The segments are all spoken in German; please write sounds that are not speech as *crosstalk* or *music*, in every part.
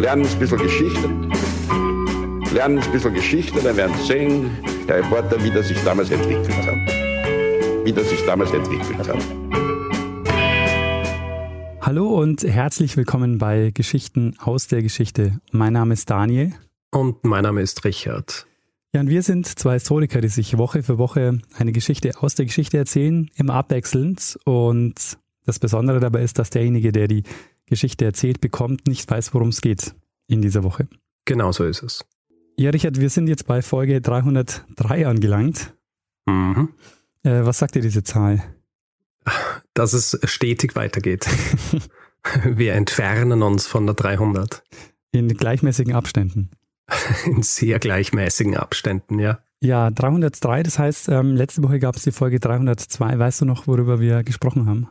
lernen ein bisschen Geschichte. Lernen ein bisschen Geschichte, dann werden Sie sehen, Herr Reporter, wie das sich damals entwickelt hat. Wie das sich damals entwickelt hat. Hallo und herzlich willkommen bei Geschichten aus der Geschichte. Mein Name ist Daniel. Und mein Name ist Richard. Ja, und wir sind zwei Historiker, die sich Woche für Woche eine Geschichte aus der Geschichte erzählen, immer abwechselnd. Und das Besondere dabei ist, dass derjenige, der die Geschichte erzählt bekommt, nicht weiß, worum es geht in dieser Woche. Genau so ist es. Ja, Richard, wir sind jetzt bei Folge 303 angelangt. Mhm. Äh, was sagt dir diese Zahl? Dass es stetig weitergeht. *laughs* wir entfernen uns von der 300. In gleichmäßigen Abständen. *laughs* In sehr gleichmäßigen Abständen, ja. Ja, 303, das heißt, ähm, letzte Woche gab es die Folge 302. Weißt du noch, worüber wir gesprochen haben?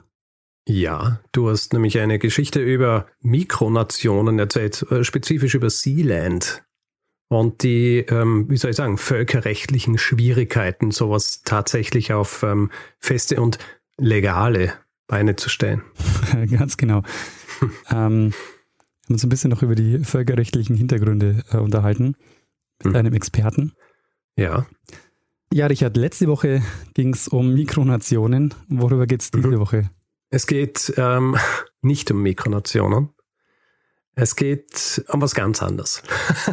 Ja, du hast nämlich eine Geschichte über Mikronationen erzählt, äh, spezifisch über Sealand und die, ähm, wie soll ich sagen, völkerrechtlichen Schwierigkeiten, sowas tatsächlich auf ähm, feste und legale Beine zu stellen. *laughs* Ganz genau. *laughs* ähm, haben uns ein bisschen noch über die völkerrechtlichen Hintergründe äh, unterhalten mit hm. einem Experten. Ja. Ja, Richard, letzte Woche ging es um Mikronationen. Worüber geht es diese mhm. Woche? Es geht ähm, *laughs* nicht um Mikronationen. Es geht um was ganz anderes.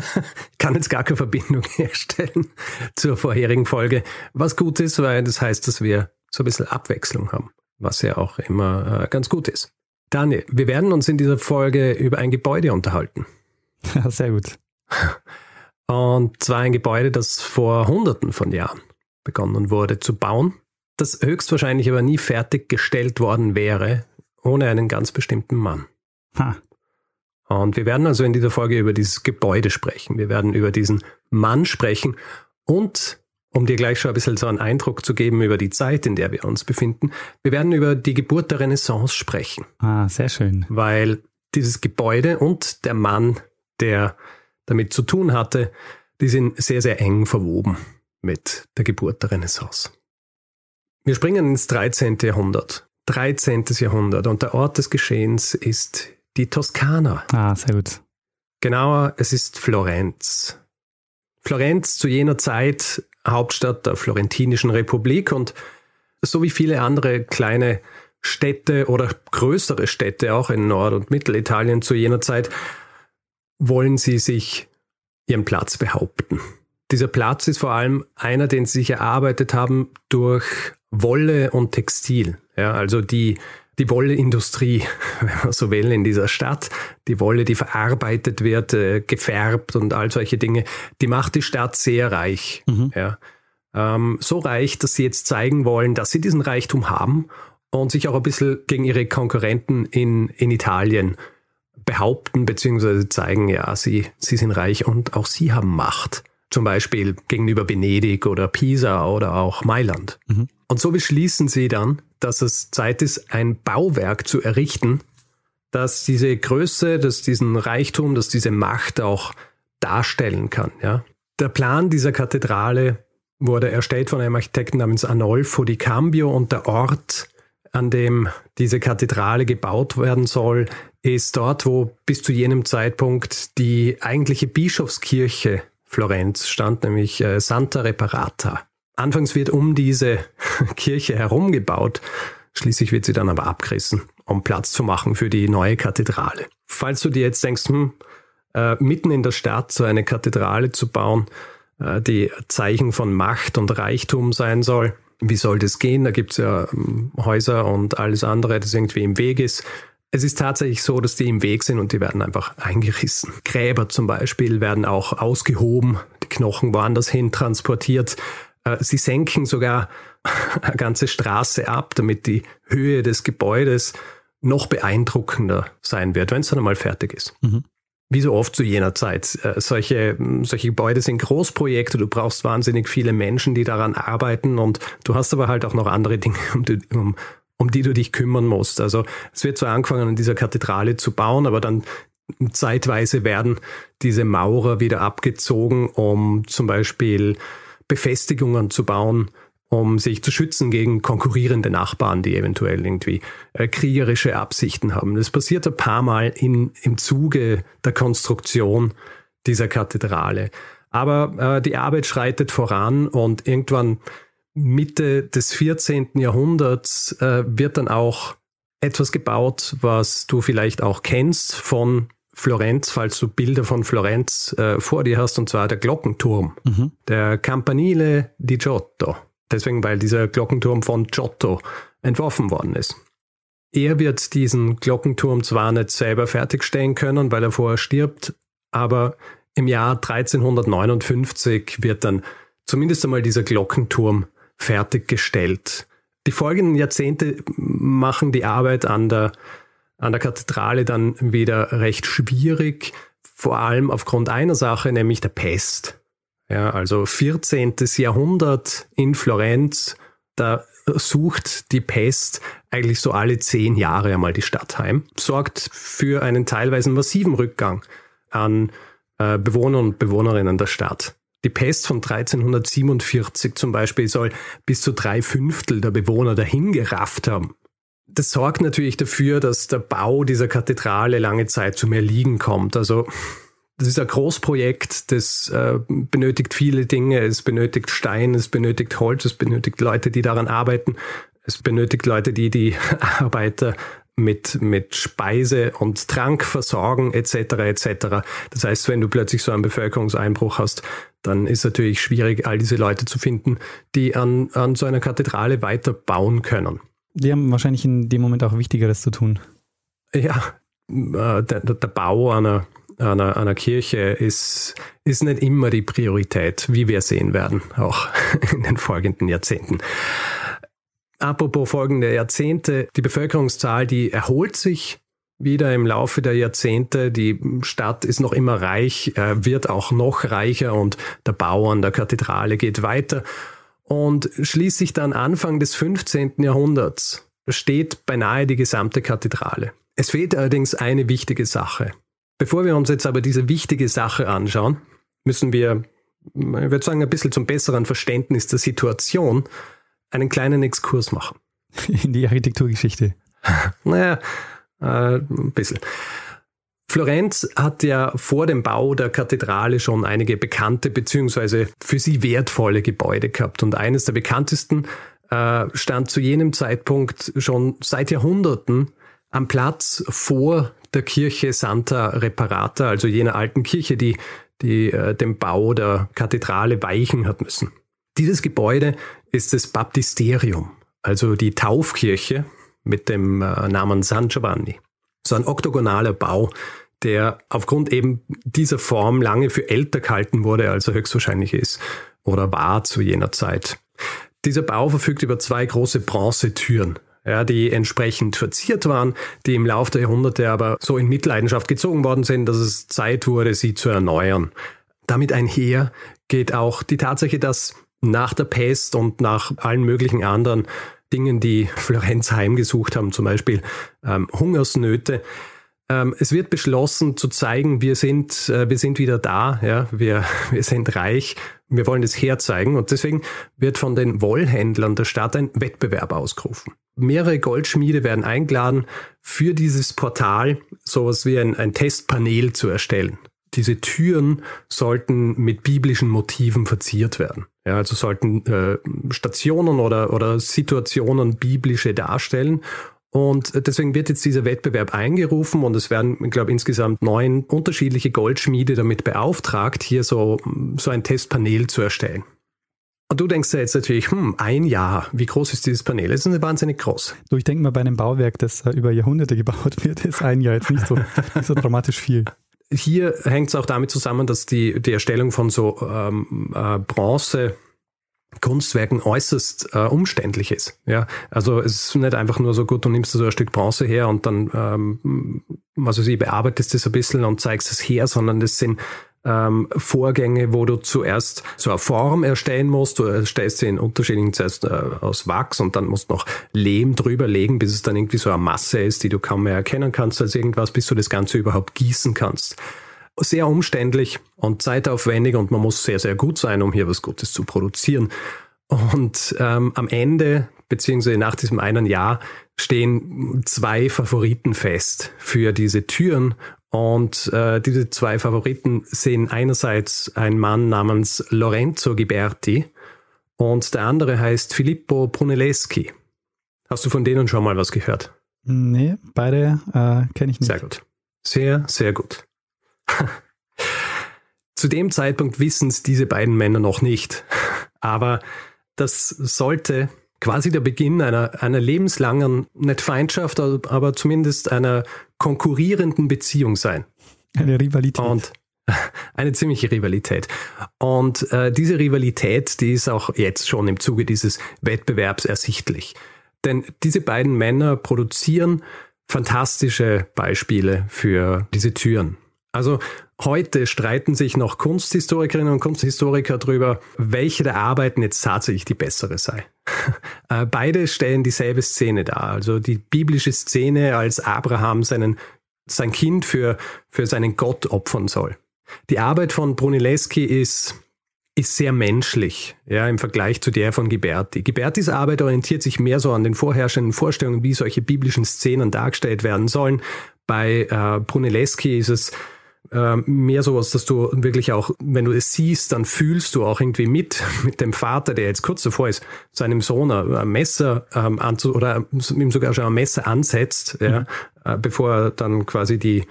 *laughs* ich kann jetzt gar keine Verbindung *laughs* herstellen zur vorherigen Folge. Was gut ist, weil das heißt, dass wir so ein bisschen Abwechslung haben, was ja auch immer äh, ganz gut ist. Daniel, wir werden uns in dieser Folge über ein Gebäude unterhalten. Ja, sehr gut. Und zwar ein Gebäude, das vor Hunderten von Jahren begonnen wurde zu bauen das höchstwahrscheinlich aber nie fertiggestellt worden wäre, ohne einen ganz bestimmten Mann. Ha. Und wir werden also in dieser Folge über dieses Gebäude sprechen. Wir werden über diesen Mann sprechen und, um dir gleich schon ein bisschen so einen Eindruck zu geben über die Zeit, in der wir uns befinden, wir werden über die Geburt der Renaissance sprechen. Ah, sehr schön. Weil dieses Gebäude und der Mann, der damit zu tun hatte, die sind sehr, sehr eng verwoben mit der Geburt der Renaissance. Wir springen ins 13. Jahrhundert. 13. Jahrhundert und der Ort des Geschehens ist die Toskana. Ah, sehr gut. Genauer, es ist Florenz. Florenz zu jener Zeit Hauptstadt der Florentinischen Republik und so wie viele andere kleine Städte oder größere Städte auch in Nord- und Mittelitalien zu jener Zeit wollen sie sich ihren Platz behaupten. Dieser Platz ist vor allem einer, den sie sich erarbeitet haben durch Wolle und Textil. Ja, also die, die Wolleindustrie, *laughs* wenn man so will, in dieser Stadt. Die Wolle, die verarbeitet wird, äh, gefärbt und all solche Dinge, die macht die Stadt sehr reich. Mhm. Ja. Ähm, so reich, dass sie jetzt zeigen wollen, dass sie diesen Reichtum haben und sich auch ein bisschen gegen ihre Konkurrenten in, in Italien behaupten bzw. zeigen, ja, sie, sie sind reich und auch sie haben Macht. Zum Beispiel gegenüber Venedig oder Pisa oder auch Mailand. Mhm. Und so beschließen sie dann, dass es Zeit ist, ein Bauwerk zu errichten, das diese Größe, das diesen Reichtum, das diese Macht auch darstellen kann. Ja? Der Plan dieser Kathedrale wurde erstellt von einem Architekten namens Arnolfo di Cambio und der Ort, an dem diese Kathedrale gebaut werden soll, ist dort, wo bis zu jenem Zeitpunkt die eigentliche Bischofskirche Florenz stand, nämlich äh, Santa Reparata. Anfangs wird um diese *laughs* Kirche herum gebaut, schließlich wird sie dann aber abgerissen, um Platz zu machen für die neue Kathedrale. Falls du dir jetzt denkst, hm, äh, mitten in der Stadt so eine Kathedrale zu bauen, äh, die Zeichen von Macht und Reichtum sein soll, wie soll das gehen? Da gibt's ja ähm, Häuser und alles andere, das irgendwie im Weg ist. Es ist tatsächlich so, dass die im Weg sind und die werden einfach eingerissen. Gräber zum Beispiel werden auch ausgehoben, die Knochen woanders hin transportiert. Äh, sie senken sogar *laughs* eine ganze Straße ab, damit die Höhe des Gebäudes noch beeindruckender sein wird, wenn es dann einmal fertig ist. Mhm. Wie so oft zu jener Zeit. Äh, solche, solche Gebäude sind Großprojekte, du brauchst wahnsinnig viele Menschen, die daran arbeiten und du hast aber halt auch noch andere Dinge, *laughs* um, um, um die du dich kümmern musst. Also es wird zwar angefangen, an dieser Kathedrale zu bauen, aber dann zeitweise werden diese Maurer wieder abgezogen, um zum Beispiel Befestigungen zu bauen um sich zu schützen gegen konkurrierende Nachbarn, die eventuell irgendwie äh, kriegerische Absichten haben. Das passiert ein paar Mal in, im Zuge der Konstruktion dieser Kathedrale. Aber äh, die Arbeit schreitet voran und irgendwann Mitte des 14. Jahrhunderts äh, wird dann auch etwas gebaut, was du vielleicht auch kennst von Florenz, falls du Bilder von Florenz äh, vor dir hast, und zwar der Glockenturm, mhm. der Campanile di Giotto. Deswegen, weil dieser Glockenturm von Giotto entworfen worden ist. Er wird diesen Glockenturm zwar nicht selber fertigstellen können, weil er vorher stirbt, aber im Jahr 1359 wird dann zumindest einmal dieser Glockenturm fertiggestellt. Die folgenden Jahrzehnte machen die Arbeit an der, an der Kathedrale dann wieder recht schwierig, vor allem aufgrund einer Sache, nämlich der Pest. Ja, also 14. Jahrhundert in Florenz, da sucht die Pest eigentlich so alle zehn Jahre einmal die Stadt heim, sorgt für einen teilweise massiven Rückgang an äh, Bewohner und Bewohnerinnen der Stadt. Die Pest von 1347 zum Beispiel soll bis zu drei Fünftel der Bewohner dahingerafft haben. Das sorgt natürlich dafür, dass der Bau dieser Kathedrale lange Zeit zu mehr Liegen kommt. Also das ist ein Großprojekt, das äh, benötigt viele Dinge. Es benötigt Stein, es benötigt Holz, es benötigt Leute, die daran arbeiten. Es benötigt Leute, die die *laughs* Arbeiter mit, mit Speise und Trank versorgen etc. etc. Das heißt, wenn du plötzlich so einen Bevölkerungseinbruch hast, dann ist natürlich schwierig, all diese Leute zu finden, die an, an so einer Kathedrale weiter bauen können. Die haben wahrscheinlich in dem Moment auch Wichtigeres zu tun. Ja, äh, der, der Bau einer, einer, einer Kirche ist, ist nicht immer die Priorität, wie wir sehen werden, auch *laughs* in den folgenden Jahrzehnten. Apropos folgende Jahrzehnte, die Bevölkerungszahl, die erholt sich wieder im Laufe der Jahrzehnte. Die Stadt ist noch immer reich, äh, wird auch noch reicher und der Bau an der Kathedrale geht weiter. Und schließlich dann Anfang des 15. Jahrhunderts steht beinahe die gesamte Kathedrale. Es fehlt allerdings eine wichtige Sache. Bevor wir uns jetzt aber diese wichtige Sache anschauen, müssen wir, ich würde sagen, ein bisschen zum besseren Verständnis der Situation einen kleinen Exkurs machen. *laughs* In die Architekturgeschichte. *laughs* naja, äh, ein bisschen. Florenz hat ja vor dem Bau der Kathedrale schon einige bekannte bzw. für sie wertvolle Gebäude gehabt. Und eines der bekanntesten äh, stand zu jenem Zeitpunkt schon seit Jahrhunderten am Platz vor der Kirche Santa Reparata, also jener alten Kirche, die, die äh, dem Bau der Kathedrale weichen hat müssen. Dieses Gebäude ist das Baptisterium, also die Taufkirche mit dem äh, Namen San Giovanni. So ein oktogonaler Bau, der aufgrund eben dieser Form lange für älter gehalten wurde, als er höchstwahrscheinlich ist oder war zu jener Zeit. Dieser Bau verfügt über zwei große Bronzetüren, ja, die entsprechend verziert waren, die im Laufe der Jahrhunderte aber so in Mitleidenschaft gezogen worden sind, dass es Zeit wurde, sie zu erneuern. Damit einher geht auch die Tatsache, dass nach der Pest und nach allen möglichen anderen Dingen, die Florenz heimgesucht haben, zum Beispiel ähm, Hungersnöte. Ähm, es wird beschlossen zu zeigen, wir sind, äh, wir sind wieder da, ja, wir, *laughs* wir sind reich, wir wollen das herzeigen und deswegen wird von den Wollhändlern der Stadt ein Wettbewerb ausgerufen. Mehrere Goldschmiede werden eingeladen, für dieses Portal sowas wie ein, ein Testpanel zu erstellen. Diese Türen sollten mit biblischen Motiven verziert werden. Ja, also sollten äh, Stationen oder, oder Situationen biblische darstellen. Und deswegen wird jetzt dieser Wettbewerb eingerufen und es werden, ich glaube, insgesamt neun unterschiedliche Goldschmiede damit beauftragt, hier so, so ein Testpanel zu erstellen. Und du denkst ja jetzt natürlich, hm, ein Jahr, wie groß ist dieses Panel? Das ist wahnsinnig groß. Du, ich denke mal, bei einem Bauwerk, das über Jahrhunderte gebaut wird, *laughs* ist ein Jahr jetzt nicht so, nicht so dramatisch viel. Hier hängt es auch damit zusammen, dass die, die Erstellung von so ähm, äh, Bronze Kunstwerken äußerst äh, umständlich ist. Ja, also es ist nicht einfach nur so gut, du nimmst so ein Stück Bronze her und dann, ähm, weiß ich, bearbeitest es ein bisschen und zeigst es her, sondern das sind ähm, Vorgänge, wo du zuerst so eine Form erstellen musst. Du erstellst sie in unterschiedlichen zuerst äh, aus Wachs und dann musst du noch Lehm drüber legen, bis es dann irgendwie so eine Masse ist, die du kaum mehr erkennen kannst als irgendwas, bis du das Ganze überhaupt gießen kannst. Sehr umständlich und zeitaufwendig und man muss sehr, sehr gut sein, um hier was Gutes zu produzieren. Und ähm, am Ende, beziehungsweise nach diesem einen Jahr, stehen zwei Favoriten fest für diese Türen. Und äh, diese zwei Favoriten sehen einerseits ein Mann namens Lorenzo Ghiberti und der andere heißt Filippo Brunelleschi. Hast du von denen schon mal was gehört? Nee, beide äh, kenne ich nicht. Sehr gut. Sehr, sehr gut. *laughs* Zu dem Zeitpunkt wissen es diese beiden Männer noch nicht. *laughs* Aber das sollte quasi der Beginn einer, einer lebenslangen, nicht Feindschaft, aber zumindest einer konkurrierenden Beziehung sein. Eine Rivalität. Und *laughs* eine ziemliche Rivalität. Und äh, diese Rivalität, die ist auch jetzt schon im Zuge dieses Wettbewerbs ersichtlich. Denn diese beiden Männer produzieren fantastische Beispiele für diese Türen. Also heute streiten sich noch Kunsthistorikerinnen und Kunsthistoriker darüber, welche der Arbeiten jetzt tatsächlich die bessere sei. *laughs* Äh, beide stellen dieselbe Szene dar. Also die biblische Szene, als Abraham seinen, sein Kind für, für seinen Gott opfern soll. Die Arbeit von Brunelleschi ist ist sehr menschlich, ja, im Vergleich zu der von Ghiberti. Ghibertis Arbeit orientiert sich mehr so an den vorherrschenden Vorstellungen, wie solche biblischen Szenen dargestellt werden sollen. Bei äh, Brunelleschi ist es äh, mehr sowas, dass du wirklich auch, wenn du es siehst, dann fühlst du auch irgendwie mit, *laughs* mit dem Vater, der jetzt kurz davor ist, seinem Sohn ein Messer ähm, anzu oder ihm sogar schon ein Messer ansetzt, ja, mhm. äh, bevor er dann quasi die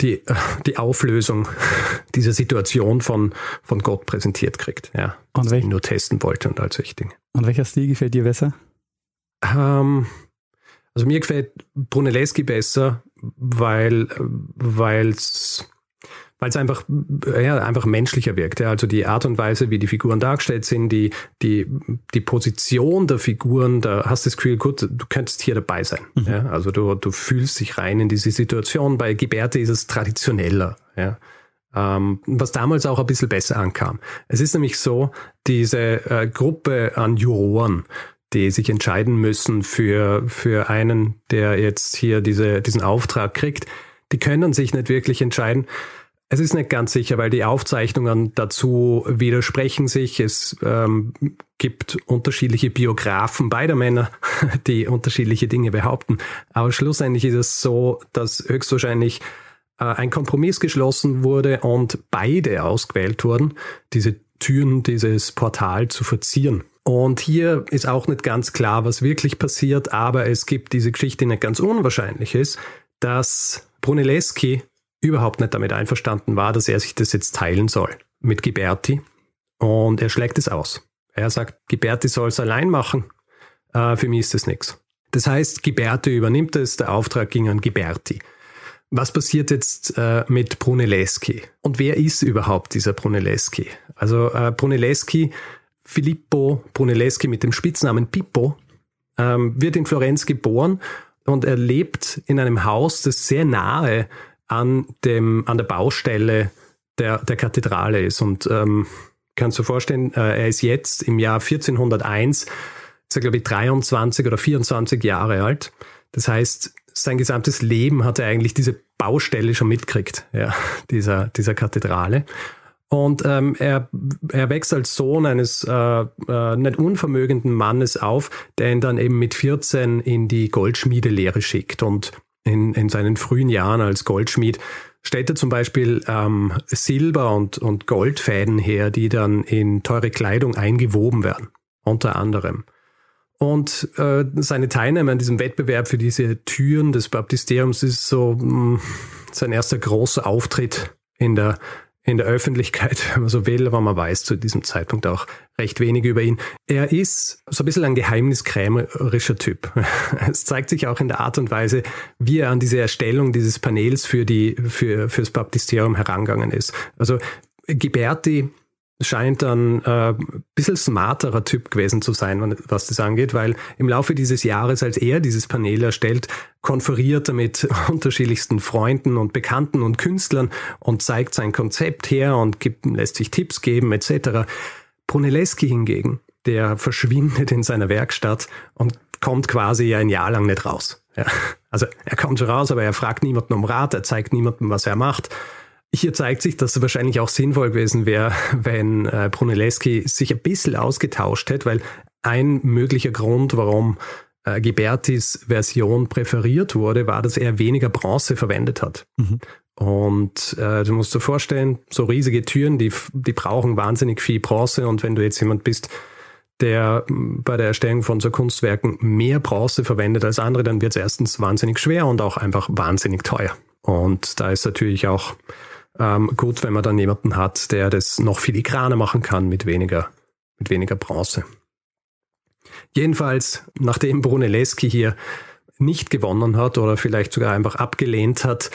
die, *laughs* die Auflösung *laughs* dieser Situation von, von Gott präsentiert kriegt. Ja, und welch, nur testen wollte und all solche Dinge. Und welcher Stil gefällt dir besser? Ähm, also mir gefällt Brunelleschi besser, weil es weil es einfach, ja, einfach menschlicher wirkt. Ja. Also die Art und Weise, wie die Figuren dargestellt sind, die, die, die Position der Figuren, da hast du das Gefühl, gut, du könntest hier dabei sein. Mhm. Ja. Also du, du fühlst dich rein in diese Situation. Bei Gebärde ist es traditioneller. Ja. Ähm, was damals auch ein bisschen besser ankam. Es ist nämlich so, diese äh, Gruppe an Juroren, die sich entscheiden müssen für, für einen, der jetzt hier diese, diesen Auftrag kriegt, die können sich nicht wirklich entscheiden, es ist nicht ganz sicher, weil die Aufzeichnungen dazu widersprechen sich. Es ähm, gibt unterschiedliche Biografen beider Männer, *laughs* die unterschiedliche Dinge behaupten. Aber schlussendlich ist es so, dass höchstwahrscheinlich äh, ein Kompromiss geschlossen wurde und beide ausgewählt wurden, diese Türen, dieses Portal zu verzieren. Und hier ist auch nicht ganz klar, was wirklich passiert, aber es gibt diese Geschichte, die nicht ganz unwahrscheinlich ist, dass Brunelleschi überhaupt nicht damit einverstanden war, dass er sich das jetzt teilen soll mit Ghiberti. Und er schlägt es aus. Er sagt, Ghiberti soll es allein machen. Äh, für mich ist das nichts. Das heißt, Ghiberti übernimmt es, der Auftrag ging an Ghiberti. Was passiert jetzt äh, mit Brunelleschi? Und wer ist überhaupt dieser Brunelleschi? Also äh, Brunelleschi, Filippo Brunelleschi mit dem Spitznamen Pippo, ähm, wird in Florenz geboren und er lebt in einem Haus, das sehr nahe an, dem, an der Baustelle der, der Kathedrale ist. Und ähm, kannst du dir vorstellen, äh, er ist jetzt im Jahr 1401, ist er glaube ich 23 oder 24 Jahre alt. Das heißt, sein gesamtes Leben hat er eigentlich diese Baustelle schon mitgekriegt, ja, *laughs* dieser, dieser Kathedrale. Und ähm, er, er wächst als Sohn eines äh, äh, nicht unvermögenden Mannes auf, der ihn dann eben mit 14 in die Goldschmiedelehre schickt. Und in, in seinen frühen Jahren als Goldschmied stellt er zum Beispiel ähm, Silber- und, und Goldfäden her, die dann in teure Kleidung eingewoben werden, unter anderem. Und äh, seine Teilnahme an diesem Wettbewerb für diese Türen des Baptisteriums ist so mh, mm, sein erster großer Auftritt in der in der Öffentlichkeit, wenn man so will, aber man weiß zu diesem Zeitpunkt auch recht wenig über ihn. Er ist so ein bisschen ein geheimniskrämerischer Typ. *laughs* Es zeigt sich auch in der Art und Weise, wie er an diese Erstellung dieses Panels für die, für, fürs Baptisterium herangegangen ist. Also Ghiberti scheint dann äh, ein bisschen smarterer Typ gewesen zu sein, was das angeht, weil im Laufe dieses Jahres, als er dieses Panel erstellt, konferiert er mit *laughs* unterschiedlichsten Freunden und Bekannten und Künstlern und zeigt sein Konzept her und gibt, lässt sich Tipps geben etc. Brunelleschi hingegen, der verschwindet in seiner Werkstatt und kommt quasi ein Jahr lang nicht raus. Ja. Also er kommt schon raus, aber er fragt niemanden um Rat, er zeigt niemandem, was er macht Hier zeigt sich, dass es wahrscheinlich auch sinnvoll gewesen wäre, *laughs* wenn äh, Brunelleschi sich ein bisschen ausgetauscht hätte, weil ein möglicher Grund, warum äh, Ghibertis Version präferiert wurde, war, dass er weniger Bronze verwendet hat. Mhm. Und äh, du musst dir vorstellen, so riesige Türen, die, die brauchen wahnsinnig viel Bronze. Und wenn du jetzt jemand bist, der bei der Erstellung von so Kunstwerken mehr Bronze verwendet als andere, dann wird es erstens wahnsinnig schwer und auch einfach wahnsinnig teuer. Und da ist natürlich auch ähm, gut, wenn man dann jemanden hat, der das noch filigraner machen kann mit weniger, mit weniger Bronze. Jedenfalls, nachdem Brunelleschi hier nicht gewonnen hat oder vielleicht sogar einfach abgelehnt hat,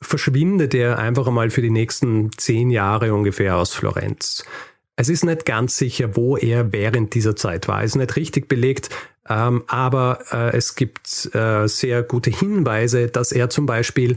verschwindet er einfach einmal für die nächsten zehn Jahre ungefähr aus Florenz. Es ist nicht ganz sicher, wo er während dieser Zeit war. Es ist nicht richtig belegt, ähm, aber äh, es gibt äh, sehr gute Hinweise, dass er zum Beispiel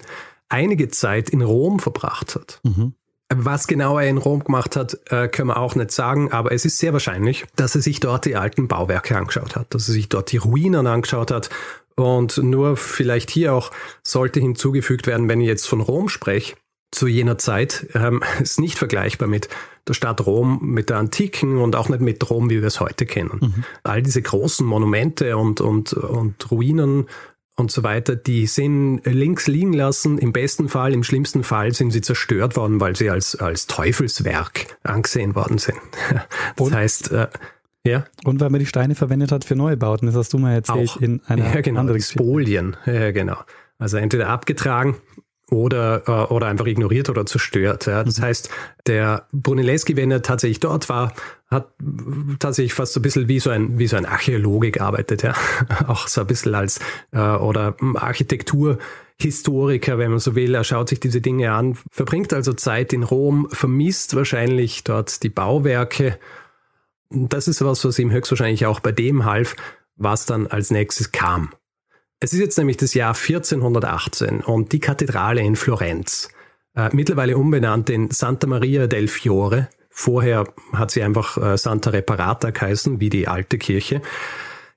einige Zeit in Rom verbracht hat. Mhm. Was genau er in Rom gemacht hat, äh, können wir auch nicht sagen, aber es ist sehr wahrscheinlich, dass er sich dort die alten Bauwerke angeschaut hat, dass er sich dort die Ruinen angeschaut hat. Und nur vielleicht hier auch sollte hinzugefügt werden, wenn ich jetzt von Rom spreche, zu jener Zeit ähm, *laughs* ist nicht vergleichbar mit der Stadt Rom, mit der Antiken und auch nicht mit Rom, wie wir es heute kennen. Mhm. All diese großen Monumente und, und, und Ruinen und so weiter, die sind links liegen lassen. Im besten Fall, im schlimmsten Fall sind sie zerstört worden, weil sie als, als Teufelswerk angesehen worden sind. *laughs* Das und, heißt, äh, ja. Und weil man die Steine verwendet hat für Neubauten, das hast du mal erzählt Auch. in einer ja, genau, anderen Spolien, ja, genau. Also entweder abgetragen oder, äh, oder einfach ignoriert oder zerstört. Ja. Das mhm. heißt, der Brunelleschi, wenn er tatsächlich dort war, hat tatsächlich fast so ein bisschen wie so ein, wie so ein Archäologe gearbeitet, ja. *laughs* Auch so ein bisschen als äh, oder Architekturhistoriker, wenn man so will. Er schaut sich diese Dinge an, verbringt also Zeit in Rom, vermisst wahrscheinlich dort die Bauwerke. Das ist was, was ihm höchstwahrscheinlich auch bei dem half, was dann als nächstes kam. Es ist jetzt nämlich das Jahr 1418 und die Kathedrale in Florenz, äh, mittlerweile umbenannt in Santa Maria del Fiore. Vorher hat sie einfach äh, Santa Reparata geheißen, wie die alte Kirche.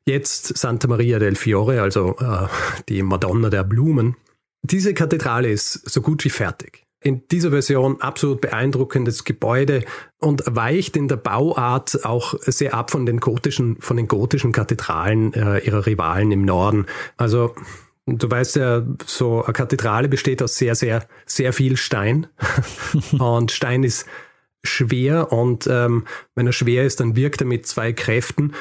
Jetzt Santa Maria del Fiore, also äh, die Madonna der Blumen. Diese Kathedrale ist so gut wie fertig in dieser Version absolut beeindruckendes Gebäude und weicht in der Bauart auch sehr ab von den gotischen, von den gotischen Kathedralen äh, ihrer Rivalen im Norden. Also Du weißt ja, so eine Kathedrale besteht aus sehr, sehr, sehr viel Stein. *laughs* und Stein ist schwer und ähm, wenn er schwer ist, dann wirkt er mit zwei Kräften.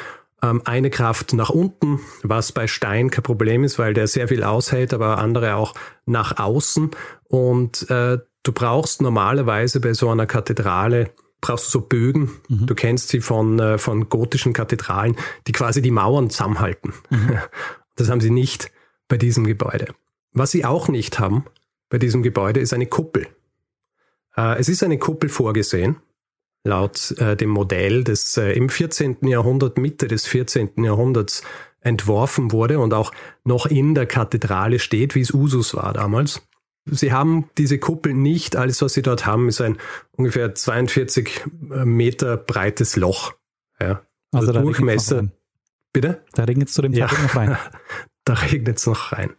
Ähm, eine Kraft nach unten, was bei Stein kein Problem ist, weil der sehr viel aushält, aber andere auch nach außen. Und äh, Du brauchst normalerweise bei so einer Kathedrale brauchst du so Bögen. Mhm. Du kennst sie von, äh, von gotischen Kathedralen, die quasi die Mauern zusammenhalten. Mhm. *laughs* Das haben sie nicht bei diesem Gebäude. Was sie auch nicht haben bei diesem Gebäude ist eine Kuppel. Äh, es ist eine Kuppel vorgesehen, laut äh, dem Modell, das im 14. Jahrhundert, Mitte des 14. Jahrhunderts entworfen wurde und auch noch in der Kathedrale steht, wie es Usus war damals. Sie haben diese Kuppel nicht. Alles, was Sie dort haben, ist ein ungefähr 42 äh, Meter breites Loch. Ja. Also, also Durchmesser. Bitte? Da regnet es zu dem Zeitpunkt ja. noch rein. *laughs* da regnet es noch rein.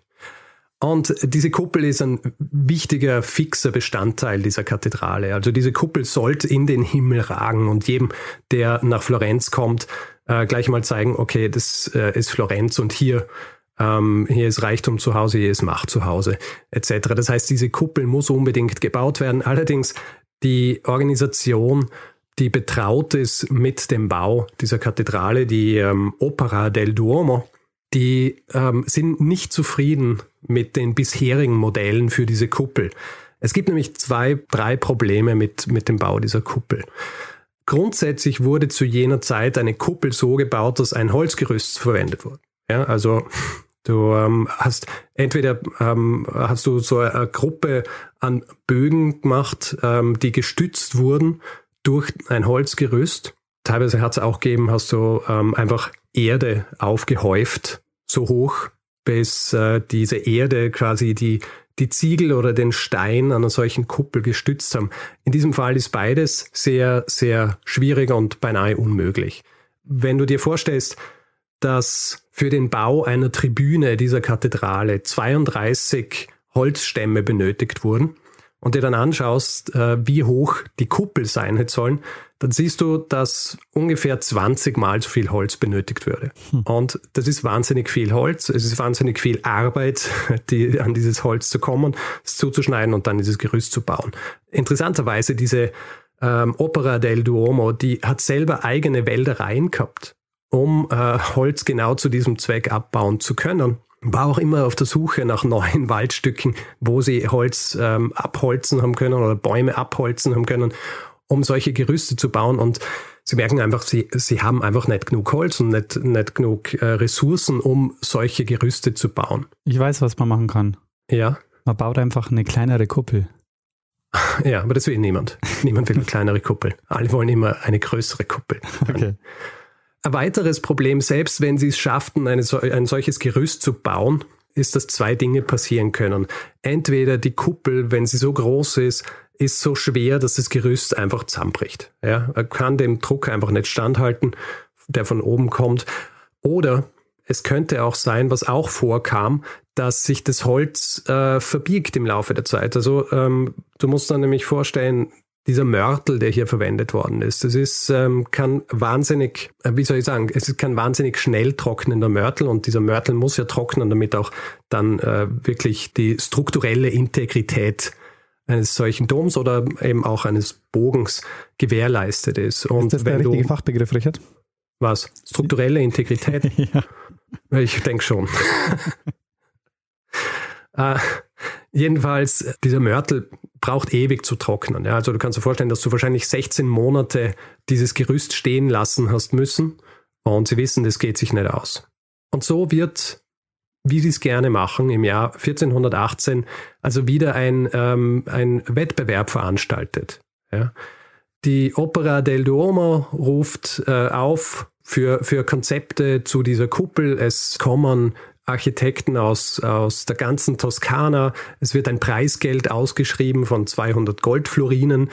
Und diese Kuppel ist ein wichtiger, fixer Bestandteil dieser Kathedrale. Also diese Kuppel sollte in den Himmel ragen und jedem, der nach Florenz kommt, äh, gleich mal zeigen, okay, das äh, ist Florenz und hier ähm, hier ist Reichtum zu Hause, hier ist Macht zu Hause, etc. Das heißt, diese Kuppel muss unbedingt gebaut werden. Allerdings die Organisation, die betraut ist mit dem Bau dieser Kathedrale, die ähm, Opera del Duomo, die ähm, sind nicht zufrieden mit den bisherigen Modellen für diese Kuppel. Es gibt nämlich zwei, drei Probleme mit, mit dem Bau dieser Kuppel. Grundsätzlich wurde zu jener Zeit eine Kuppel so gebaut, dass ein Holzgerüst verwendet wurde. Ja, also Du ähm, hast entweder ähm, hast du so eine Gruppe an Bögen gemacht, ähm, die gestützt wurden durch ein Holzgerüst. Teilweise hat es auch gegeben, hast du ähm, einfach Erde aufgehäuft, so hoch, bis äh, diese Erde quasi die, die Ziegel oder den Stein an einer solchen Kuppel gestützt haben. In diesem Fall ist beides sehr, sehr schwierig und beinahe unmöglich. Wenn du dir vorstellst, dass für den Bau einer Tribüne dieser Kathedrale 32 Holzstämme benötigt wurden. und dir dann anschaust, äh, wie hoch die Kuppel sein hätte sollen, dann siehst du, dass ungefähr 20 Mal so viel Holz benötigt würde. Hm. Und das ist wahnsinnig viel Holz, es ist wahnsinnig viel Arbeit, die, an dieses Holz zu kommen, es zuzuschneiden und dann dieses Gerüst zu bauen. Interessanterweise diese ähm, Opera del Duomo, die hat selber eigene Wäldereien gehabt, um äh, Holz genau zu diesem Zweck abbauen zu können war auch immer auf der Suche nach neuen *laughs* Waldstücken, wo sie Holz ähm, abholzen haben können oder Bäume abholzen haben können, um solche Gerüste zu bauen. Und sie merken einfach, sie, sie haben einfach nicht genug Holz und nicht, nicht genug äh, Ressourcen, um solche Gerüste zu bauen. Ich weiß, was man machen kann. Ja. Man baut einfach eine kleinere Kuppel. *laughs* Ja, aber das will niemand. Niemand will eine kleinere Kuppel. Alle wollen immer eine größere Kuppel. *laughs* Okay. Ein weiteres Problem, selbst wenn sie es schafften, eine, ein solches Gerüst zu bauen, ist, dass zwei Dinge passieren können. Entweder die Kuppel, wenn sie so groß ist, ist so schwer, dass das Gerüst einfach zusammenbricht. Ja, er kann dem Druck einfach nicht standhalten, der von oben kommt. Oder es könnte auch sein, was auch vorkam, dass sich das Holz äh, verbiegt im Laufe der Zeit. Also ähm, du musst dann nämlich vorstellen, dieser Mörtel, der hier verwendet worden ist. Das ist, ähm, kann wahnsinnig, äh, wie soll ich sagen, es ist kein wahnsinnig schnell trocknender Mörtel und dieser Mörtel muss ja trocknen, damit auch dann äh, wirklich die strukturelle Integrität eines solchen Doms oder eben auch eines Bogens gewährleistet ist. Und ist das der richtige du, Fachbegriff, Richard? Was? Strukturelle Integrität? *laughs* ja. Ich denke schon. *laughs* äh, jedenfalls, dieser Mörtel braucht ewig zu trocknen. Ja, also du kannst dir vorstellen, dass du wahrscheinlich 16 Monate dieses Gerüst stehen lassen hast müssen und sie wissen, das geht sich nicht aus. Und so wird, wie sie es gerne machen, im Jahr 1418 also wieder ein, ähm, ein Wettbewerb veranstaltet. Ja. Die Opera del Duomo ruft äh, auf für, für Konzepte zu dieser Kuppel. Es kommen Architekten aus, aus der ganzen Toskana. Es wird ein Preisgeld ausgeschrieben von 200 Goldflorinen.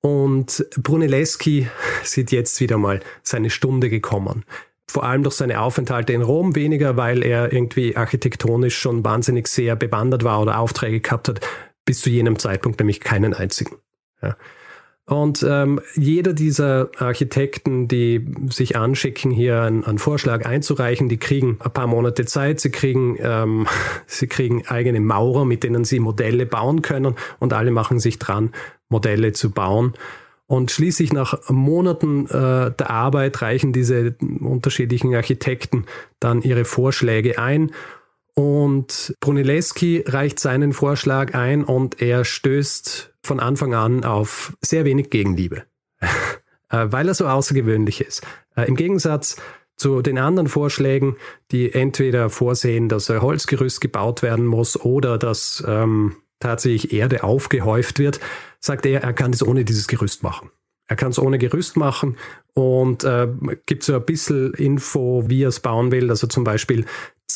Und Brunelleschi sieht jetzt wieder mal seine Stunde gekommen. Vor allem durch seine Aufenthalte in Rom weniger, weil er irgendwie architektonisch schon wahnsinnig sehr bewandert war oder Aufträge gehabt hat, bis zu jenem Zeitpunkt nämlich keinen einzigen. Ja. Und ähm, jeder dieser Architekten, die sich anschicken, hier einen, einen, Vorschlag einzureichen, die kriegen ein paar Monate Zeit, sie kriegen, ähm, *laughs* sie kriegen eigene Maurer, mit denen sie Modelle bauen können. Und alle machen sich dran, Modelle zu bauen. Und schließlich nach Monaten äh, der Arbeit reichen diese unterschiedlichen Architekten dann ihre Vorschläge ein und Brunelleschi reicht seinen Vorschlag ein und er stößt von Anfang an auf sehr wenig Gegenliebe, *laughs* äh, weil er so außergewöhnlich ist. Äh, Im Gegensatz zu den anderen Vorschlägen, die entweder vorsehen, dass ein Holzgerüst gebaut werden muss oder dass ähm, tatsächlich Erde aufgehäuft wird, sagt er, er kann das ohne dieses Gerüst machen. Er kann es ohne Gerüst machen und äh, gibt so ein bisschen Info, wie er es bauen will. Also zum Beispiel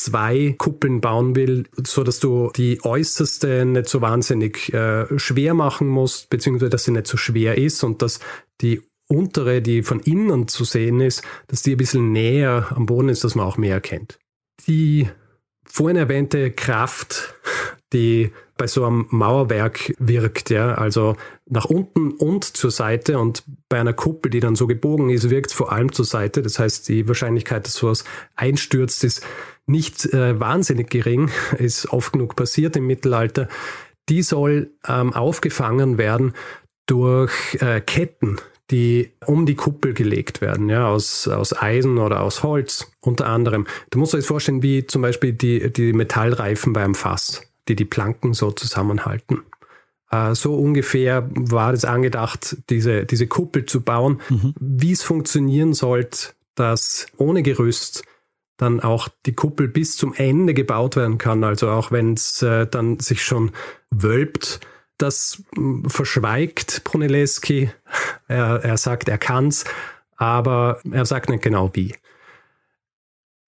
zwei Kuppeln bauen will, so dass du die äußerste nicht so wahnsinnig äh, schwer machen musst, beziehungsweise dass sie nicht so schwer ist und dass die untere, die von innen zu sehen ist, dass die ein bisschen näher am Boden ist, dass man auch mehr erkennt. Die vorhin erwähnte Kraft, die bei so einem Mauerwerk wirkt, ja, also nach unten und zur Seite und bei einer Kuppel, die dann so gebogen ist, wirkt vor allem zur Seite. Das heißt, die Wahrscheinlichkeit, dass sowas einstürzt, ist nicht äh, wahnsinnig gering, *laughs* ist oft genug passiert im Mittelalter. Die soll ähm, aufgefangen werden durch äh, Ketten, die um die Kuppel gelegt werden, ja, aus, aus Eisen oder aus Holz unter anderem. Du musst dir das vorstellen, wie zum Beispiel die, die Metallreifen beim Fass, die die Planken so zusammenhalten. Äh, so ungefähr war es angedacht, diese, diese Kuppel zu bauen. Mhm. Wie es funktionieren sollte, dass ohne Gerüst dann auch die Kuppel bis zum Ende gebaut werden kann. Also auch wenn es äh, dann sich schon wölbt, das hm, verschweigt Brunelleschi. Er, er sagt, er kann's, aber er sagt nicht genau wie.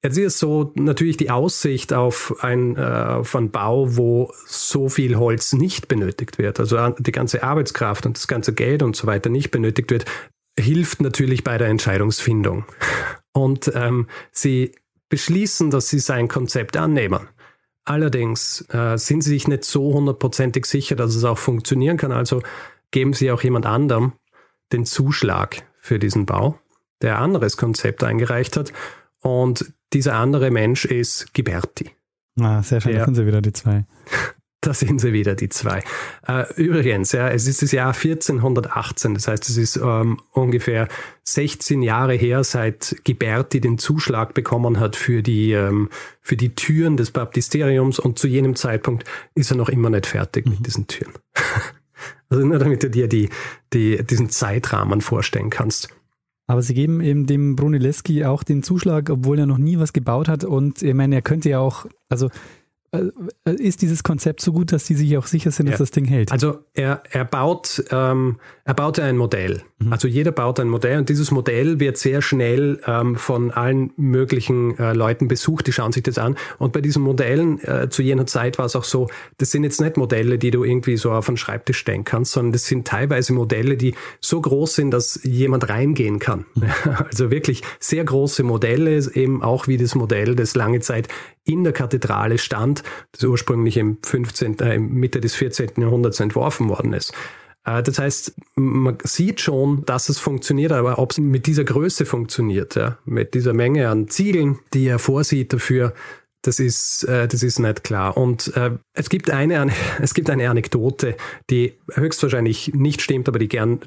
Jetzt ist so natürlich die Aussicht auf, ein, äh, auf einen Bau, wo so viel Holz nicht benötigt wird, also die ganze Arbeitskraft und das ganze Geld und so weiter nicht benötigt wird, hilft natürlich bei der Entscheidungsfindung. Und ähm, sie beschließen, dass sie sein Konzept annehmen. Allerdings äh, sind sie sich nicht so hundertprozentig sicher, dass es auch funktionieren kann. Also geben sie auch jemand anderem den Zuschlag für diesen Bau, der ein anderes Konzept eingereicht hat. Und dieser andere Mensch ist Ghiberti. Ah, sehr schön, da sind sie wieder die zwei. *laughs* Da sind sie wieder, die zwei. Äh, übrigens, ja, es ist das Jahr 1418, das heißt, es ist ähm, ungefähr 16 Jahre her, seit Ghiberti den Zuschlag bekommen hat für die, ähm, für die Türen des Baptisteriums und zu jenem Zeitpunkt ist er noch immer nicht fertig mhm. mit diesen Türen. *laughs* also nur damit du dir die, die, diesen Zeitrahmen vorstellen kannst. Aber sie geben eben dem Brunelleschi auch den Zuschlag, obwohl er noch nie was gebaut hat. Und ich meine, er könnte ja auch, also äh, ist dieses Konzept so gut, dass die sich auch sicher sind, dass das Ding hält? Also er, er baut, ähm, er baut ein Modell. Mhm. Also jeder baut ein Modell und dieses Modell wird sehr schnell ähm, von allen möglichen äh, Leuten besucht, die schauen sich das an. Und bei diesen Modellen äh, zu jener Zeit war es auch so, das sind jetzt nicht Modelle, die du irgendwie so auf den Schreibtisch stellen kannst, sondern das sind teilweise Modelle, die so groß sind, dass jemand reingehen kann. Mhm. *laughs* Also wirklich sehr große Modelle, eben auch wie das Modell, das lange Zeit in der Kathedrale stand, das ursprünglich im 15., äh, Mitte des 14. Jahrhunderts entworfen worden ist. Äh, das heißt, man sieht schon, dass es funktioniert, aber ob es mit dieser Größe funktioniert, ja, mit dieser Menge an Ziegeln, die er vorsieht dafür, das ist, äh, das ist nicht klar. Und äh, es, gibt eine, *laughs* es gibt eine Anekdote, die höchstwahrscheinlich nicht stimmt, aber die gern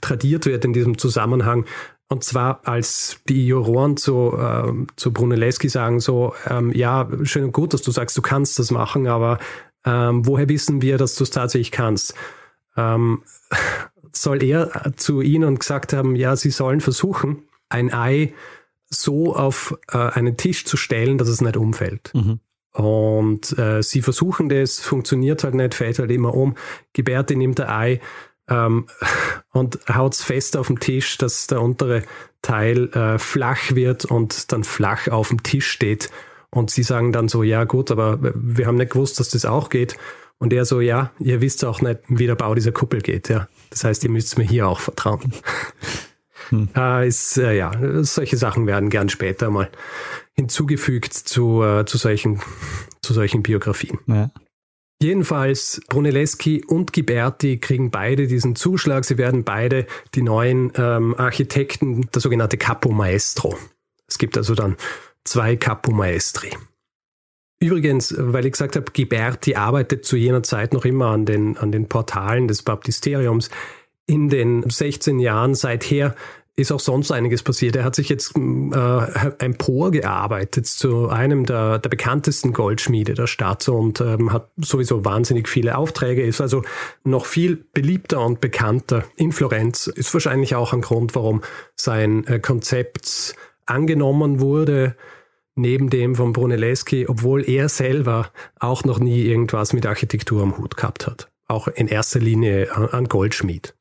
tradiert wird in diesem Zusammenhang. Und zwar, als die Juroren zu, äh, zu Brunelleschi sagen, so, ähm, ja, schön und gut, dass du sagst, du kannst das machen, aber ähm, woher wissen wir, dass du es tatsächlich kannst? Ähm, *laughs* soll er zu ihnen gesagt haben, ja, sie sollen versuchen, ein Ei so auf äh, einen Tisch zu stellen, dass es nicht umfällt. Mhm. Und äh, sie versuchen das, funktioniert halt nicht, fällt halt immer um. Gebärte nimmt der Ei, ähm, *laughs* und haut es fest auf dem Tisch, dass der untere Teil äh, flach wird und dann flach auf dem Tisch steht. Und sie sagen dann so, ja gut, aber wir haben nicht gewusst, dass das auch geht. Und er so, ja, ihr wisst auch nicht, wie der Bau dieser Kuppel geht. Ja, Das heißt, ihr müsst mir hier auch vertrauen. *laughs* Hm. Äh, ist, äh, ja, solche Sachen werden gern später mal hinzugefügt zu, äh, zu, solchen, zu solchen Biografien. Ja. Jedenfalls, Brunelleschi und Ghiberti kriegen beide diesen Zuschlag. Sie werden beide die neuen ähm, Architekten, der sogenannte Capo Maestro. Es gibt also dann zwei Capo Maestri. Übrigens, weil ich gesagt habe, Ghiberti arbeitet zu jener Zeit noch immer an den, an den Portalen des Baptisteriums. In den 16 Jahren seither ist auch sonst einiges passiert. Er hat sich jetzt äh, emporgearbeitet zu einem der, der bekanntesten Goldschmiede der Stadt und ähm, hat sowieso wahnsinnig viele Aufträge, ist also noch viel beliebter und bekannter in Florenz. Ist wahrscheinlich auch ein Grund, warum sein äh, Konzept angenommen wurde, neben dem von Brunelleschi, obwohl er selber auch noch nie irgendwas mit Architektur am Hut gehabt hat. Auch in erster Linie an Goldschmied.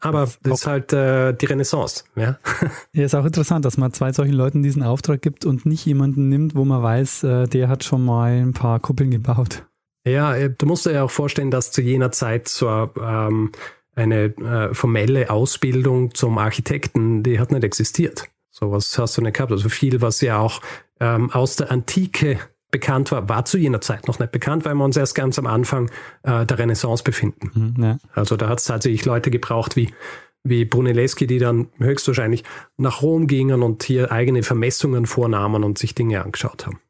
Aber das ist halt äh, die Renaissance. Ja? *laughs* ja, ist auch interessant, dass man zwei solchen Leuten diesen Auftrag gibt und nicht jemanden nimmt, wo man weiß, äh, der hat schon mal ein paar Kuppeln gebaut. Ja, äh, du musst dir ja auch vorstellen, dass zu jener Zeit so ähm, eine äh, formelle Ausbildung zum Architekten, die hat nicht existiert. So was hast du nicht gehabt. Also viel, was ja auch ähm, aus der Antike bekannt war, war zu jener Zeit noch nicht bekannt, weil wir uns erst ganz am Anfang äh, der Renaissance befinden. Mhm, ja. Also da hat es tatsächlich Leute gebraucht wie, wie Brunelleschi, die dann höchstwahrscheinlich nach Rom gingen und hier eigene Vermessungen vornahmen und sich Dinge angeschaut haben.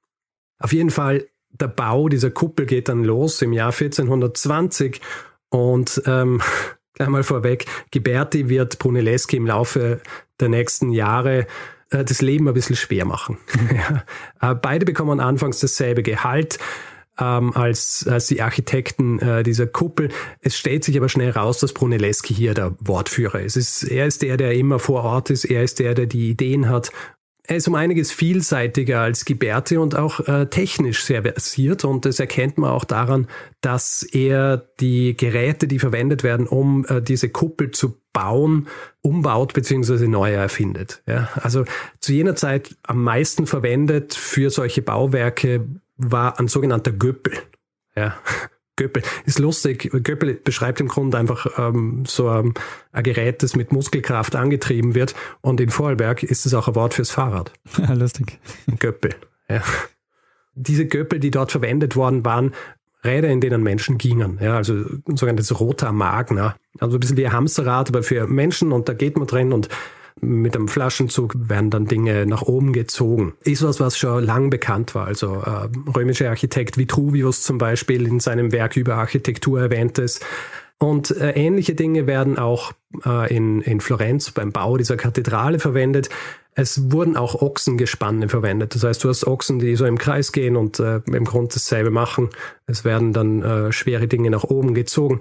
Auf jeden Fall, der Bau dieser Kuppel geht dann los im Jahr 1420 und ähm, *laughs* gleich mal vorweg, Ghiberti wird Brunelleschi im Laufe der nächsten Jahre äh, das Leben ein bisschen schwer machen. *laughs* Äh, beide bekommen anfangs dasselbe Gehalt. Ähm, als, als die Architekten äh, dieser Kuppel. Es stellt sich aber schnell raus, dass Brunelleschi hier der Wortführer ist. ist. Er ist der, der immer vor Ort ist. Er ist der, der die Ideen hat er ist um einiges vielseitiger als Ghiberti und auch äh, technisch sehr versiert und das erkennt man auch daran, dass er die Geräte, die verwendet werden, um äh, diese Kuppel zu bauen, umbaut bzw. neu erfindet. Ja, also zu jener Zeit am meisten verwendet für solche Bauwerke war ein sogenannter Göppel. Ja, Göppel. Ist lustig. Göppel beschreibt im Grunde einfach ähm, so ein, ein, Gerät, das mit Muskelkraft angetrieben wird. Und in Vorarlberg ist es auch ein Wort fürs Fahrrad. *laughs* Ja, lustig. Göppel. Ja. Diese Göppel, die dort verwendet worden waren, Räder, in denen Menschen gingen. Ja, also sogenanntes Rota Magna. Also ein bisschen wie ein Hamsterrad, aber für Menschen und da geht man drin und mit einem Flaschenzug werden dann Dinge nach oben gezogen. Ist was, was schon lang bekannt war. Also äh, römischer Architekt Vitruvius zum Beispiel in seinem Werk über Architektur erwähnt es. Und äh, ähnliche Dinge werden auch äh, in, in Florenz beim Bau dieser Kathedrale verwendet. Es wurden auch Ochsengespanne verwendet. Das heißt, du hast Ochsen, die so im Kreis gehen und äh, im Grund dasselbe machen. Es werden dann äh, schwere Dinge nach oben gezogen.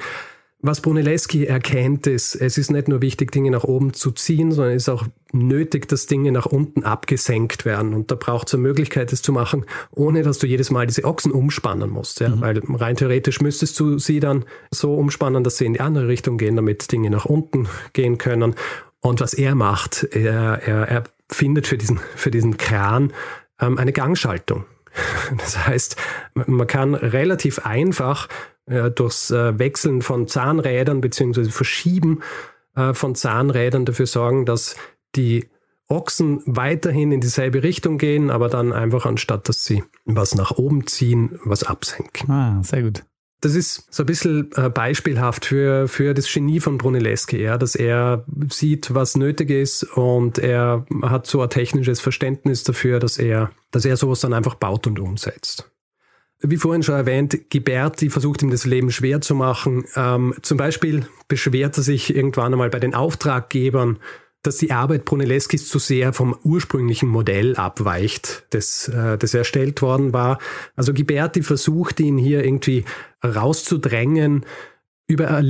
Was Brunelleschi erkennt, ist, es ist nicht nur wichtig, Dinge nach oben zu ziehen, sondern es ist auch nötig, dass Dinge nach unten abgesenkt werden. Und da braucht es eine Möglichkeit, das zu machen, ohne dass du jedes Mal diese Ochsen umspannen musst. Ja? Mhm. Weil rein theoretisch müsstest du sie dann so umspannen, dass sie in die andere Richtung gehen, damit Dinge nach unten gehen können. Und was er macht, er, er, er findet für diesen, für diesen Kran ähm, eine Gangschaltung. *laughs* Das heißt, man kann relativ einfach äh, durchs äh, Wechseln von Zahnrädern beziehungsweise Verschieben äh, von Zahnrädern dafür sorgen, dass die Ochsen weiterhin in dieselbe Richtung gehen, aber dann einfach anstatt, dass sie was nach oben ziehen, was absenken. Ah, sehr gut. Das ist so ein bisschen äh, beispielhaft für, für das Genie von Brunelleschi, ja, dass er sieht, was nötig ist und er hat so ein technisches Verständnis dafür, dass er, dass er sowas dann einfach baut und umsetzt wie vorhin schon erwähnt, Ghiberti versucht ihm das Leben schwer zu machen. Ähm, zum Beispiel beschwert er sich irgendwann einmal bei den Auftraggebern, dass die Arbeit Brunellesquis zu sehr vom ursprünglichen Modell abweicht, das, äh, das erstellt worden war. Also Ghiberti versucht ihn hier irgendwie rauszudrängen, über eine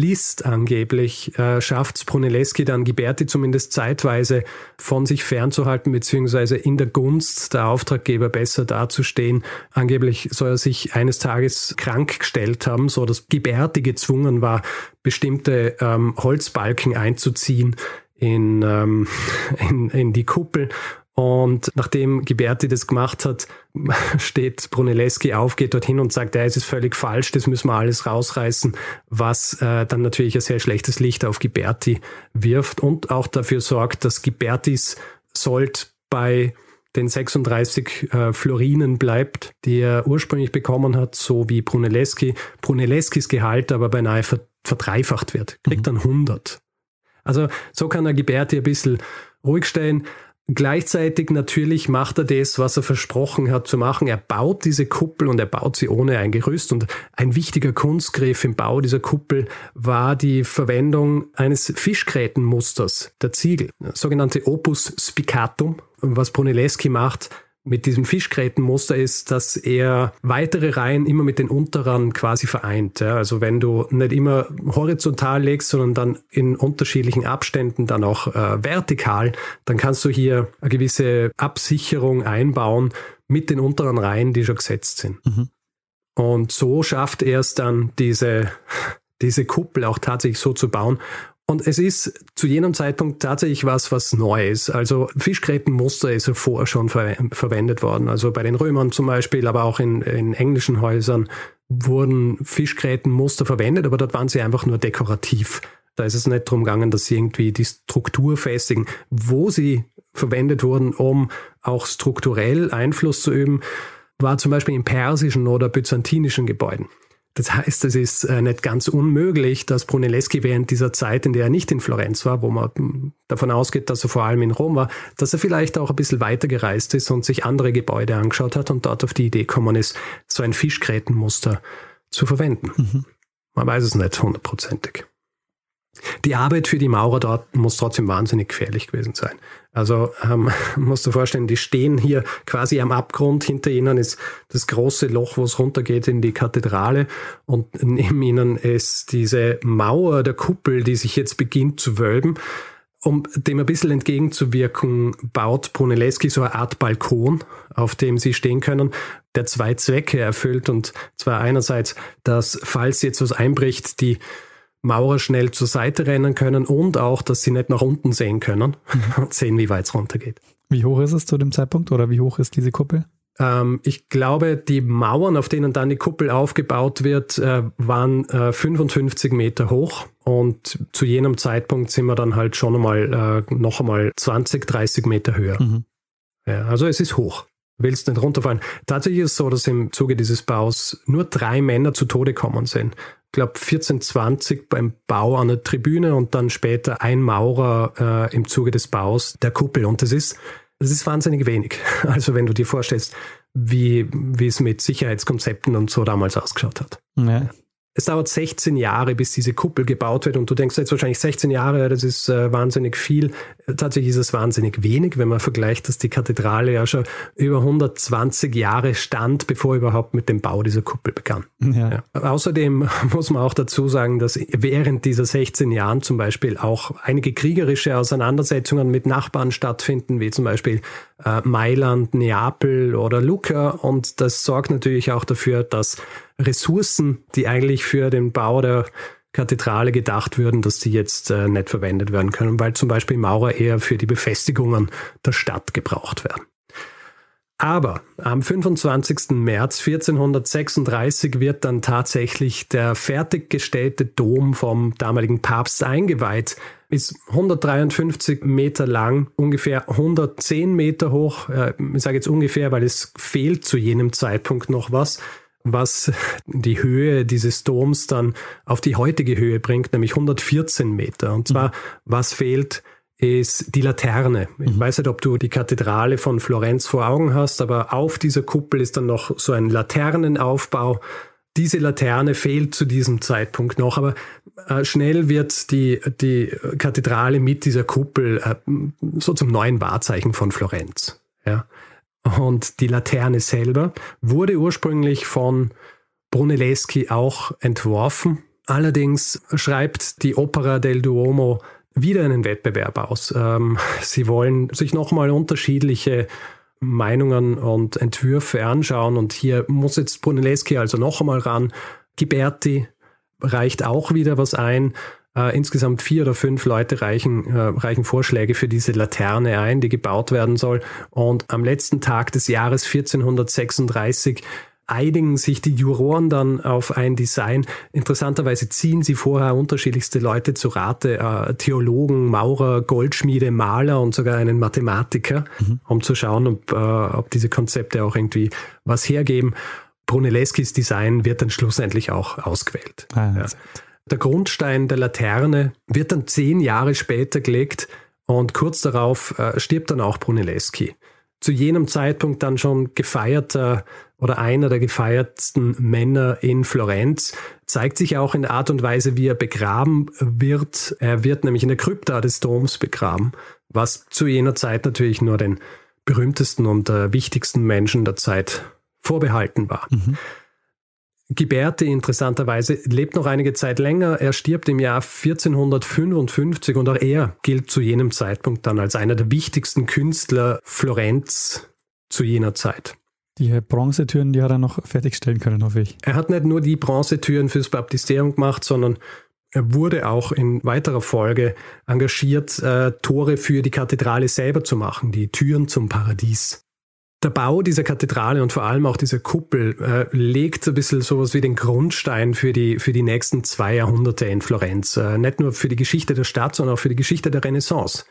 angeblich äh, schafft Brunelleschi dann Ghiberti zumindest zeitweise von sich fernzuhalten, beziehungsweise in der Gunst der Auftraggeber besser dazustehen. Angeblich soll er sich eines Tages krank gestellt haben, so dass Ghiberti gezwungen war, bestimmte ähm, Holzbalken einzuziehen in, ähm, *laughs* in, in die Kuppel und nachdem Ghiberti das gemacht hat, *laughs* steht Brunelleschi auf, geht dorthin und sagt, ja, es ist völlig falsch, das müssen wir alles rausreißen, was äh, dann natürlich ein sehr schlechtes Licht auf Ghiberti wirft und auch dafür sorgt, dass Ghibertis Sold bei den 36 äh, Florinen bleibt, die er ursprünglich bekommen hat, so wie Brunelleschi. Brunelleschis Gehalt aber beinahe verdreifacht wird, kriegt mhm. dann 100. Also so kann er Ghiberti ein bisschen ruhig stellen. Gleichzeitig natürlich macht er das, was er versprochen hat zu machen. Er baut diese Kuppel und er baut sie ohne ein Gerüst. Und ein wichtiger Kunstgriff im Bau dieser Kuppel war die Verwendung eines Fischgrätenmusters der Ziegel, sogenannte Opus Spicatum. Was Brunelleschi macht, mit diesem Fischgrätenmuster ist, dass er weitere Reihen immer mit den unteren quasi vereint. Ja. Also wenn du nicht immer horizontal legst, sondern dann in unterschiedlichen Abständen dann auch äh, vertikal, dann kannst du hier eine gewisse Absicherung einbauen mit den unteren Reihen, die schon gesetzt sind. Mhm. Und so schafft er es dann, diese, diese Kuppel auch tatsächlich so zu bauen. Und es ist zu jenem Zeitpunkt tatsächlich was, was Neues. Also Fischgrätenmuster ist ja vorher schon ver verwendet worden. Also bei den Römern zum Beispiel, aber auch in, in englischen Häusern wurden Fischgrätenmuster verwendet, aber dort waren sie einfach nur dekorativ. Da ist es nicht darum gegangen, dass sie irgendwie die Struktur festigen. Wo sie verwendet wurden, um auch strukturell Einfluss zu üben, war zum Beispiel in persischen oder byzantinischen Gebäuden. Das heißt, es ist äh, nicht ganz unmöglich, dass Brunelleschi während dieser Zeit, in der er nicht in Florenz war, wo man hm, davon ausgeht, dass er vor allem in Rom war, dass er vielleicht auch ein bisschen weiter gereist ist und sich andere Gebäude angeschaut hat und dort auf die Idee gekommen ist, so ein Fischgrätenmuster zu verwenden. Mhm. Man weiß es nicht hundertprozentig. Die Arbeit für die Maurer dort muss trotzdem wahnsinnig gefährlich gewesen sein. Also ähm, *laughs* musst du vorstellen, die stehen hier quasi am Abgrund. Hinter ihnen ist das große Loch, wo es runtergeht in die Kathedrale. Und neben ihnen ist diese Mauer der Kuppel, die sich jetzt beginnt zu wölben. Um dem ein bisschen entgegenzuwirken, baut Brunelleschi so eine Art Balkon, auf dem sie stehen können, der zwei Zwecke erfüllt. Und zwar einerseits, dass, falls jetzt was einbricht, die Maurer schnell zur Seite rennen können und auch, dass sie nicht nach unten sehen können mhm. und sehen, wie weit es runtergeht. Wie hoch ist es zu dem Zeitpunkt oder wie hoch ist diese Kuppel? Ähm, ich glaube, die Mauern, auf denen dann die Kuppel aufgebaut wird, äh, waren äh, 55 Meter hoch. Und zu jenem Zeitpunkt sind wir dann halt schon einmal äh, noch einmal 20, 30 Meter höher. Mhm. Ja, also es ist hoch. willst nicht runterfallen. Tatsächlich ist es so, dass im Zuge dieses Baus nur drei Männer zu Tode kommen sind. Ich glaube 1420 beim Bau der Tribüne und dann später ein Maurer äh, im Zuge des Baus der Kuppel. Und das ist, das ist wahnsinnig wenig. *laughs* Also wenn du dir vorstellst, wie, wie es mit Sicherheitskonzepten und so damals ausgeschaut hat. Ja. Es dauert 16 Jahre, bis diese Kuppel gebaut wird und du denkst jetzt wahrscheinlich 16 Jahre, das ist äh, wahnsinnig viel. Tatsächlich ist es wahnsinnig wenig, wenn man vergleicht, dass die Kathedrale ja schon über 120 Jahre stand, bevor überhaupt mit dem Bau dieser Kuppel begann. Ja. Ja. Außerdem *laughs* muss man auch dazu sagen, dass während dieser 16 Jahren zum Beispiel auch einige kriegerische Auseinandersetzungen mit Nachbarn stattfinden, wie zum Beispiel äh, Mailand, Neapel oder Lucca und das sorgt natürlich auch dafür, dass Ressourcen, die eigentlich für den Bau der Kathedrale gedacht würden, dass die jetzt äh, nicht verwendet werden können, weil zum Beispiel Maurer eher für die Befestigungen der Stadt gebraucht werden. Aber am 25. März 1436 wird dann tatsächlich der fertiggestellte Dom vom damaligen Papst eingeweiht. Ist 153 Meter lang, ungefähr 110 Meter hoch. Äh, ich sage jetzt ungefähr, weil es fehlt zu jenem Zeitpunkt noch was was die Höhe dieses Doms dann auf die heutige Höhe bringt, nämlich 114 Meter. Und zwar, mhm. was fehlt, ist die Laterne. Ich mhm. weiß nicht, ob du die Kathedrale von Florenz vor Augen hast, aber auf dieser Kuppel ist dann noch so ein Laternenaufbau. Diese Laterne fehlt zu diesem Zeitpunkt noch, aber äh, schnell wird die, die Kathedrale mit dieser Kuppel äh, so zum neuen Wahrzeichen von Florenz. Ja. Und die Laterne selber wurde ursprünglich von Brunelleschi auch entworfen. Allerdings schreibt die Opera del Duomo wieder einen Wettbewerb aus. Ähm, sie wollen sich nochmal unterschiedliche Meinungen und Entwürfe anschauen und hier muss jetzt Brunelleschi also noch einmal ran. Ghiberti reicht auch wieder was ein. Äh, insgesamt vier oder fünf Leute reichen, äh, reichen Vorschläge für diese Laterne ein, die gebaut werden soll. Und am letzten Tag des Jahres 1436 einigen sich die Juroren dann auf ein Design. Interessanterweise ziehen sie vorher unterschiedlichste Leute zu Rate, äh, Theologen, Maurer, Goldschmiede, Maler und sogar einen Mathematiker, mhm. um zu schauen, ob, äh, ob diese Konzepte auch irgendwie was hergeben. Brunelleschis Design wird dann schlussendlich auch ausgewählt. Ah, ja. Der Grundstein der Laterne wird dann zehn Jahre später gelegt und kurz darauf äh, stirbt dann auch Brunelleschi. Zu jenem Zeitpunkt dann schon gefeierter oder einer der gefeiertsten Männer in Florenz, zeigt sich auch in der Art und Weise, wie er begraben wird. Er wird nämlich in der Krypta des Doms begraben, was zu jener Zeit natürlich nur den berühmtesten und äh, wichtigsten Menschen der Zeit vorbehalten war. Mhm. Ghiberti interessanterweise lebt noch einige Zeit länger. Er stirbt im Jahr 1455 und auch er gilt zu jenem Zeitpunkt dann als einer der wichtigsten Künstler Florenz zu jener Zeit. Die Bronzetüren, die hat er noch fertigstellen können, hoffe ich. Er hat nicht nur die Bronzetüren fürs Baptisterium gemacht, sondern er wurde auch in weiterer Folge engagiert, äh, Tore für die Kathedrale selber zu machen, die Türen zum Paradies der Bau dieser Kathedrale und vor allem auch dieser Kuppel äh, legt ein bisschen sowas wie den Grundstein für die, für die nächsten zwei Jahrhunderte in Florenz. Äh, nicht nur für die Geschichte der Stadt, sondern auch für die Geschichte der Renaissance.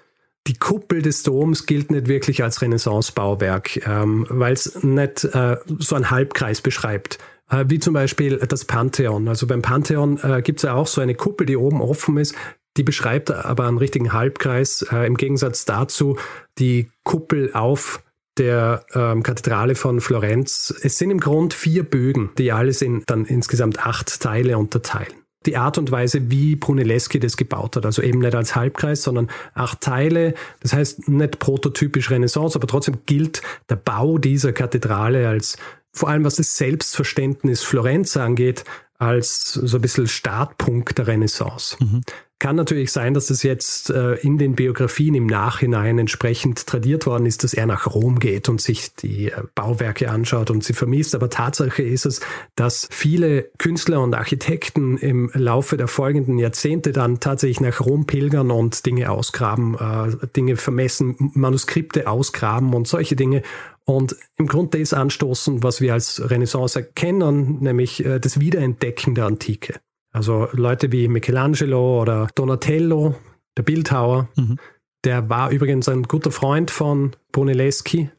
Die Kuppel des Doms gilt nicht wirklich als Renaissance-Bauwerk, ähm, weil es nicht äh, so einen Halbkreis beschreibt. Äh, wie zum Beispiel das Pantheon. Also beim Pantheon äh, gibt es ja auch so eine Kuppel, die oben offen ist. Die beschreibt aber einen richtigen Halbkreis. Äh, Im Gegensatz dazu die Kuppel auf der ähm, Kathedrale von Florenz. Es sind im Grund vier Bögen, die alles in dann insgesamt acht Teile unterteilen. Die Art und Weise, wie Brunelleschi das gebaut hat, also eben nicht als Halbkreis, sondern acht Teile. Das heißt nicht prototypisch Renaissance, aber trotzdem gilt der Bau dieser Kathedrale als vor allem was das Selbstverständnis Florenz angeht, als so ein bisschen Startpunkt der Renaissance. Mhm. Kann natürlich sein, dass es jetzt äh, in den Biografien im Nachhinein entsprechend tradiert worden ist, dass er nach Rom geht und sich die äh, Bauwerke anschaut und sie vermisst. Aber Tatsache ist es, dass viele Künstler und Architekten im Laufe der folgenden Jahrzehnte dann tatsächlich nach Rom pilgern und Dinge ausgraben, äh, Dinge vermessen, Manuskripte ausgraben und solche Dinge und im Grunde das anstoßen, was wir als Renaissance erkennen, nämlich äh, das Wiederentdecken der Antike. Also Leute wie Michelangelo oder Donatello, der Bildhauer, mhm. der war übrigens ein guter Freund von Brunelleschi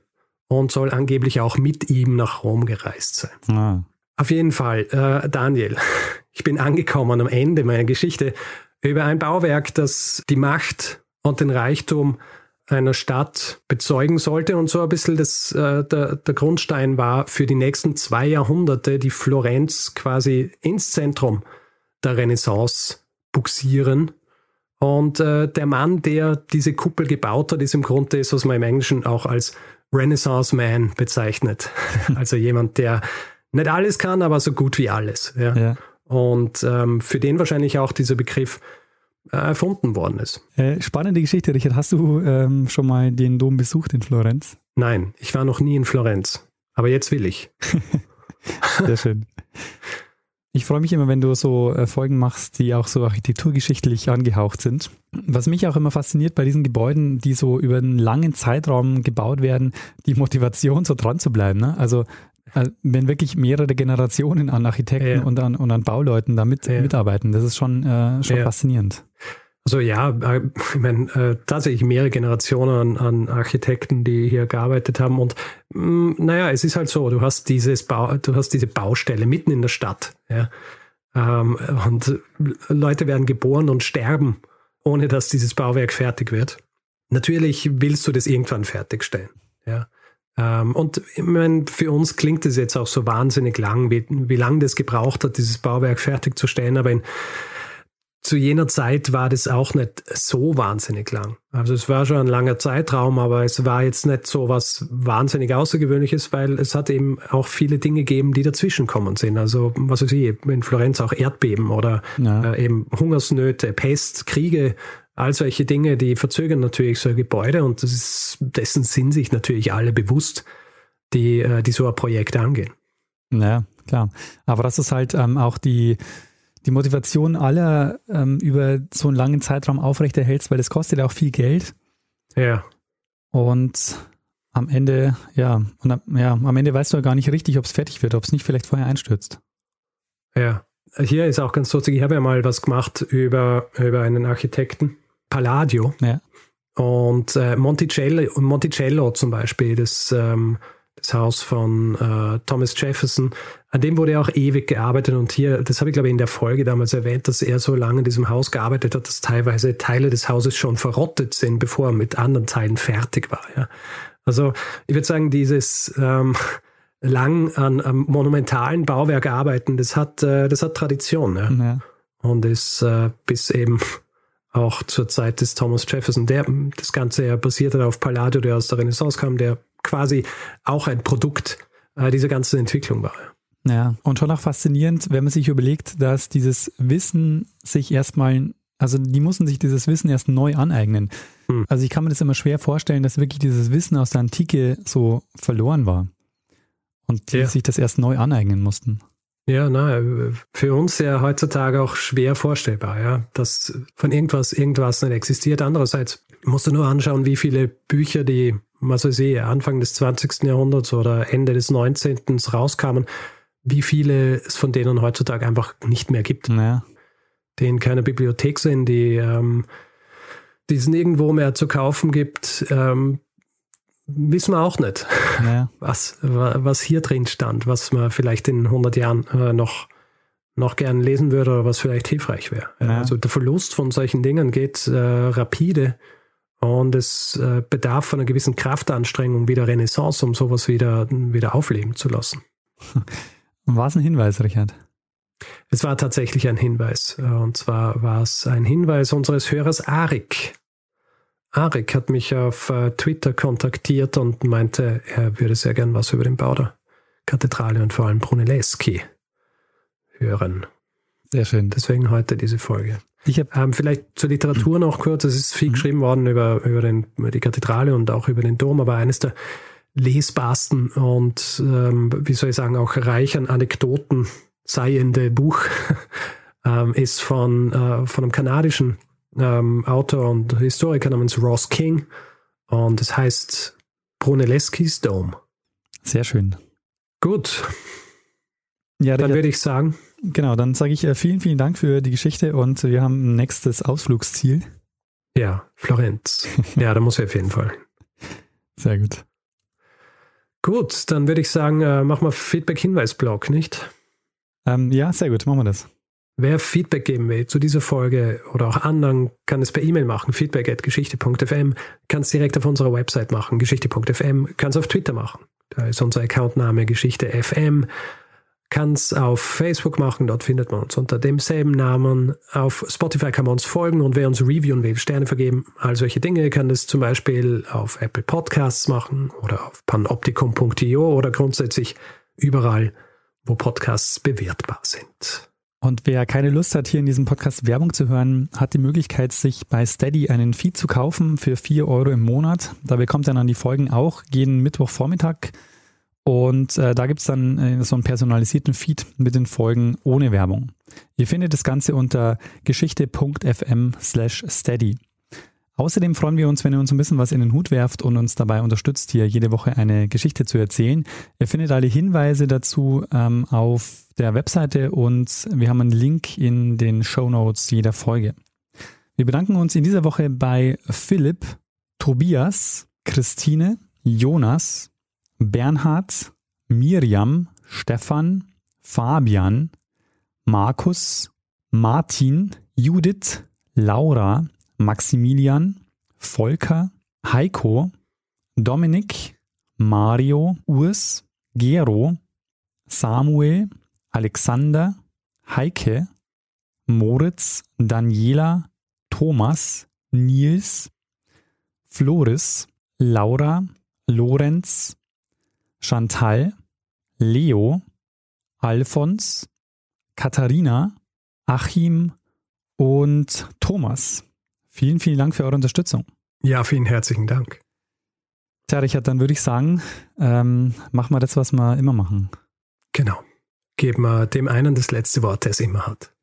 und soll angeblich auch mit ihm nach Rom gereist sein. Ah. Auf jeden Fall, äh, Daniel, *laughs* ich bin angekommen am Ende meiner Geschichte über ein Bauwerk, das die Macht und den Reichtum einer Stadt bezeugen sollte und so ein bisschen das, äh, der, der Grundstein war für die nächsten zwei Jahrhunderte, die Florenz quasi ins Zentrum der Renaissance buxieren. Und äh, der Mann, der diese Kuppel gebaut hat, ist im Grunde das, was man im Englischen auch als Renaissance Man bezeichnet. *laughs* also jemand, der nicht alles kann, aber so gut wie alles. Ja. Ja. Und ähm, für den wahrscheinlich auch dieser Begriff äh, erfunden worden ist. Äh, spannende Geschichte, Richard. Hast du ähm, schon mal den Dom besucht in Florenz? Nein, ich war noch nie in Florenz. Aber jetzt will ich. *laughs* Sehr schön. Ich freue mich immer, wenn du so äh, Folgen machst, die auch so architekturgeschichtlich angehaucht sind. Was mich auch immer fasziniert bei diesen Gebäuden, die so über einen langen Zeitraum gebaut werden, die Motivation, so dran zu bleiben. Ne? Also äh, wenn wirklich mehrere Generationen an Architekten Ja. und, an, und an Bauleuten da mit, Ja. mitarbeiten, das ist schon, äh, schon Ja. faszinierend. Also ja, äh, ich meine, äh, tatsächlich mehrere Generationen an, an Architekten, die hier gearbeitet haben. Und mh, naja, es ist halt so, du hast dieses Bau, du hast diese Baustelle mitten in der Stadt. Ja? Ähm, und Leute werden geboren und sterben, ohne dass dieses Bauwerk fertig wird. Natürlich willst du das irgendwann fertigstellen. Ja? Ähm, und ich meine, für uns klingt es jetzt auch so wahnsinnig lang, wie, wie lange das gebraucht hat, dieses Bauwerk fertigzustellen. Aber in, zu jener Zeit war das auch nicht so wahnsinnig lang. Also es war schon ein langer Zeitraum, aber es war jetzt nicht so was wahnsinnig Außergewöhnliches, weil es hat eben auch viele Dinge gegeben, die dazwischen kommen sind. Also was weiß ich, in Florenz auch Erdbeben oder Ja. äh, eben Hungersnöte, Pest, Kriege, all solche Dinge, die verzögern natürlich so Gebäude und das ist, dessen sind sich natürlich alle bewusst, die, äh, die so ein Projekt angehen. Ja, klar. Aber das ist halt ähm, auch die, die Motivation aller ähm, über so einen langen Zeitraum aufrechterhältst, weil das kostet ja auch viel Geld. Ja, Und am Ende, ja, und am, ja, am Ende weißt du ja gar nicht richtig, ob es fertig wird, ob es nicht vielleicht vorher einstürzt. Ja, hier ist auch ganz lustig. Ich habe ja mal was gemacht über, über einen Architekten, Palladio. Ja. Und äh, Monticello, Monticello zum Beispiel, das, ähm, das Haus von äh, Thomas Jefferson, an dem wurde auch ewig gearbeitet. Und hier, das habe ich glaube ich in der Folge damals erwähnt, dass er so lange in diesem Haus gearbeitet hat, dass teilweise Teile des Hauses schon verrottet sind, bevor er mit anderen Teilen fertig war. Ja. Also ich würde sagen, dieses ähm, lang an am monumentalen Bauwerk arbeiten, das hat, äh, das hat Tradition. Ja Ja. und ist äh, bis eben auch zur Zeit des Thomas Jefferson, der das Ganze ja basiert hat auf Palladio, der aus der Renaissance kam, der quasi auch ein Produkt äh, dieser ganzen Entwicklung war. Ja, und schon auch faszinierend, wenn man sich überlegt, dass dieses Wissen sich erstmal, also die mussten sich dieses Wissen erst neu aneignen. Hm. Also ich kann mir das immer schwer vorstellen, dass wirklich dieses Wissen aus der Antike so verloren war. Und die Ja. sich das erst neu aneignen mussten. Ja, na, äh, für uns ja heutzutage auch schwer vorstellbar, ja, dass von irgendwas irgendwas nicht existiert. Andererseits musst du nur anschauen, wie viele Bücher, die, was weiß ich, Anfang des 20. Jahrhunderts oder Ende des 19. rauskamen, wie viele es von denen heutzutage einfach nicht mehr gibt. Naja, die in keiner Bibliothek sind, die, ähm, die es nirgendwo mehr zu kaufen gibt, ähm, wissen wir auch nicht, naja. *laughs* was, wa- was hier drin stand, was man vielleicht in 100 Jahren äh, noch, noch gern lesen würde oder was vielleicht hilfreich wäre. Ja. Also der Verlust von solchen Dingen geht äh, rapide und es äh, bedarf von einer gewissen Kraftanstrengung wie der Renaissance, um sowas wieder, wieder aufleben zu lassen. *laughs* War es ein Hinweis, Richard? Es war tatsächlich ein Hinweis. Äh, Und zwar war es ein Hinweis unseres Hörers Arik. Arik hat mich auf äh, Twitter kontaktiert und meinte, er würde sehr gern was über den Bau der Kathedrale und vor allem Brunelleschi hören. Sehr schön. Deswegen heute diese Folge. Ich habe Ähm, vielleicht zur Literatur noch kurz. Es ist viel Mhm. geschrieben worden über, über, den, über die Kathedrale und auch über den Dom, aber eines der lesbarsten und, ähm, wie soll ich sagen, auch reich an Anekdoten seiende Buch *laughs* ähm, ist von, äh, von einem kanadischen ähm, Autor und Historiker namens Ross King und es heißt Brunelleschi's Dome. sehr schön. Gut, Ja, dann würde ich sagen, genau, dann sage ich äh, vielen, vielen Dank für die Geschichte und wir haben ein nächstes Ausflugsziel. ja, Florenz. *laughs* ja, da muss ich auf jeden Fall. Sehr gut. Gut, dann würde ich sagen, äh, machen wir Feedback-Hinweis-Blog, nicht? Ähm, ja, sehr gut, machen wir das. Wer Feedback geben will zu dieser Folge oder auch anderen, kann es per E-Mail machen, feedback at geschichte.fm, kann es direkt auf unserer Website machen, geschichte.fm, kann es auf Twitter machen. Da ist unser Accountname Geschichte FM kann es auf Facebook machen, dort findet man uns unter demselben Namen. Auf Spotify kann man uns folgen und wer uns reviewen will, Sterne vergeben, all solche Dinge, kann das zum Beispiel auf Apple Podcasts machen oder auf panoptikum.io oder grundsätzlich überall, wo Podcasts bewertbar sind. Und wer keine Lust hat, hier in diesem Podcast Werbung zu hören, hat die Möglichkeit, sich bei Steady einen Feed zu kaufen für 4 Euro im Monat. Da bekommt er dann die Folgen auch jeden Mittwochvormittag und äh, da gibt's dann äh, so einen personalisierten Feed mit den Folgen ohne Werbung. Ihr findet das Ganze unter geschichte.fm slash steady. Außerdem freuen wir uns, wenn ihr uns ein bisschen was in den Hut werft und uns dabei unterstützt, hier jede Woche eine Geschichte zu erzählen. Ihr findet alle Hinweise dazu ähm, auf der Webseite und wir haben einen Link in den Show Notes jeder Folge. Wir bedanken uns in dieser Woche bei Philipp, Tobias, Christine, Jonas, Bernhard, Miriam, Stefan, Fabian, Markus, Martin, Judith, Laura, Maximilian, Volker, Heiko, Dominik, Mario, Urs, Gero, Samuel, Alexander, Heike, Moritz, Daniela, Thomas, Nils, Floris, Laura, Lorenz, Chantal, Leo, Alfons, Katharina, Achim und Thomas. Vielen, vielen Dank für eure Unterstützung. Ja, vielen herzlichen Dank. Tja, Richard, dann würde ich sagen, ähm, machen wir das, was wir immer machen. Genau. Geben wir dem einen das letzte Wort, der es immer hat.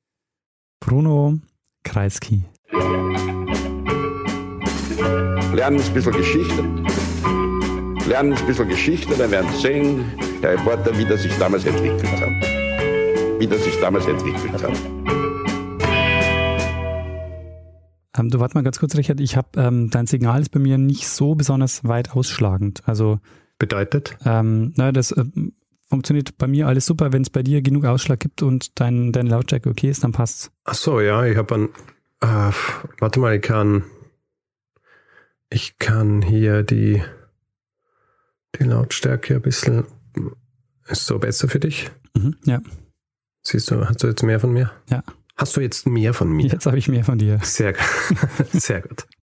Bruno Kreisky. Lernen ein bisschen Geschichte lernen ein bisschen Geschichte, dann werden Sie sehen, Herr Reporter, wie das sich damals entwickelt hat. Wie das sich damals entwickelt hat. Ähm, du warte mal ganz kurz, Richard. Ich habe ähm, dein Signal ist bei mir nicht so besonders weit ausschlagend. Also bedeutet? Ähm, naja, das äh, funktioniert bei mir alles super. Wenn es bei dir genug Ausschlag gibt und dein, dein Lautstärke okay ist, dann passt's. Ach so, ja, ich habe ein. Äh, warte mal, ich kann. Ich kann hier die die Lautstärke ein bisschen. Ist so besser für dich? Mhm, ja. Siehst du, hast du jetzt mehr von mir? Ja. Hast du jetzt mehr von mir? Jetzt habe ich mehr von dir. Sehr, *laughs* sehr gut.